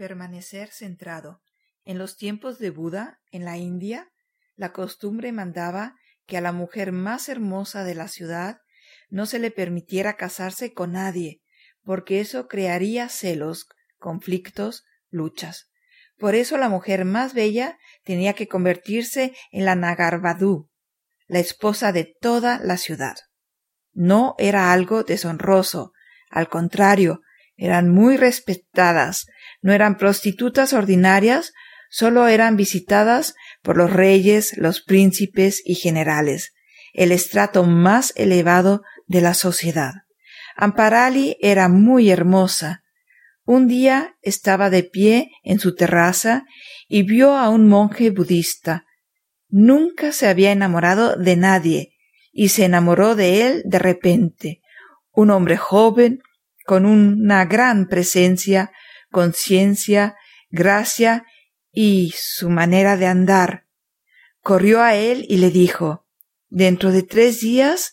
Permanecer centrado. En los tiempos de Buda, en la India, la costumbre mandaba que a la mujer más hermosa de la ciudad no se le permitiera casarse con nadie, porque eso crearía celos, conflictos, luchas. Por eso la mujer más bella tenía que convertirse en la Nagarbadú, la esposa de toda la ciudad. No era algo deshonroso, al contrario, eran muy respetadas, no eran prostitutas ordinarias, solo eran visitadas por los reyes, los príncipes y generales, el estrato más elevado de la sociedad. Amparali era muy hermosa. Un día estaba de pie en su terraza y vio a un monje budista. Nunca se había enamorado de nadie y se enamoró de él de repente. Un hombre joven, con una gran presencia, conciencia, gracia y su manera de andar. Corrió a él y le dijo Dentro de tres días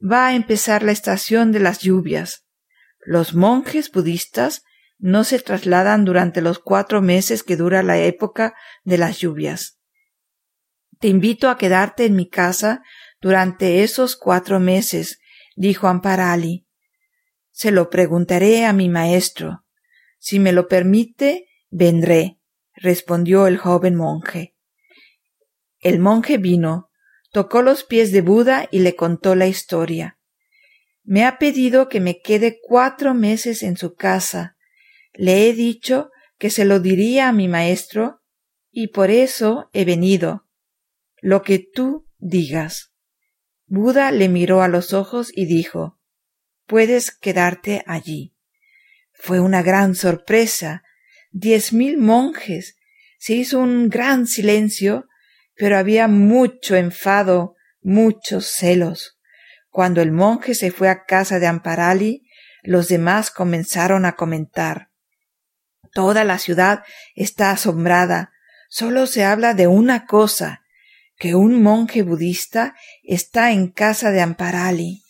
va a empezar la estación de las lluvias. Los monjes budistas no se trasladan durante los cuatro meses que dura la época de las lluvias. Te invito a quedarte en mi casa durante esos cuatro meses, dijo Amparali. Se lo preguntaré a mi maestro. Si me lo permite, vendré, respondió el joven monje. El monje vino, tocó los pies de Buda y le contó la historia. Me ha pedido que me quede cuatro meses en su casa. Le he dicho que se lo diría a mi maestro y por eso he venido. Lo que tú digas. Buda le miró a los ojos y dijo puedes quedarte allí. Fue una gran sorpresa. Diez mil monjes. Se hizo un gran silencio, pero había mucho enfado, muchos celos. Cuando el monje se fue a casa de Amparali, los demás comenzaron a comentar. Toda la ciudad está asombrada. Solo se habla de una cosa, que un monje budista está en casa de Amparali.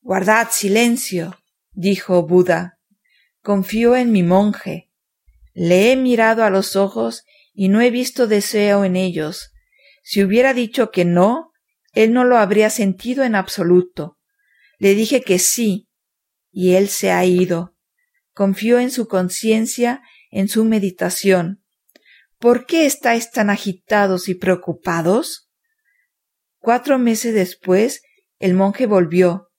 Guardad silencio, dijo Buda. Confío en mi monje. Le he mirado a los ojos y no he visto deseo en ellos. Si hubiera dicho que no, él no lo habría sentido en absoluto. Le dije que sí, y él se ha ido. Confío en su conciencia, en su meditación. ¿Por qué estáis tan agitados y preocupados? Cuatro meses después, el monje volvió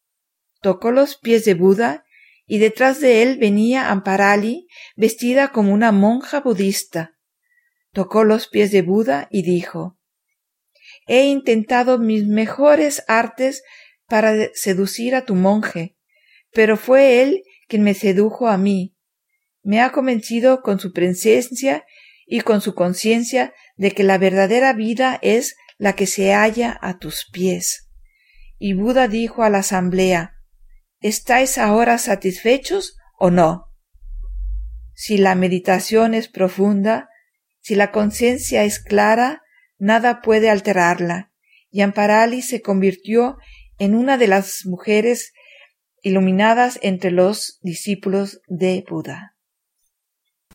tocó los pies de Buda y detrás de él venía Amparali vestida como una monja budista. Tocó los pies de Buda y dijo He intentado mis mejores artes para seducir a tu monje, pero fue él quien me sedujo a mí. Me ha convencido con su presencia y con su conciencia de que la verdadera vida es la que se halla a tus pies. Y Buda dijo a la asamblea ¿Estáis ahora satisfechos o no? Si la meditación es profunda, si la conciencia es clara, nada puede alterarla, y Amparali se convirtió en una de las mujeres iluminadas entre los discípulos de Buda.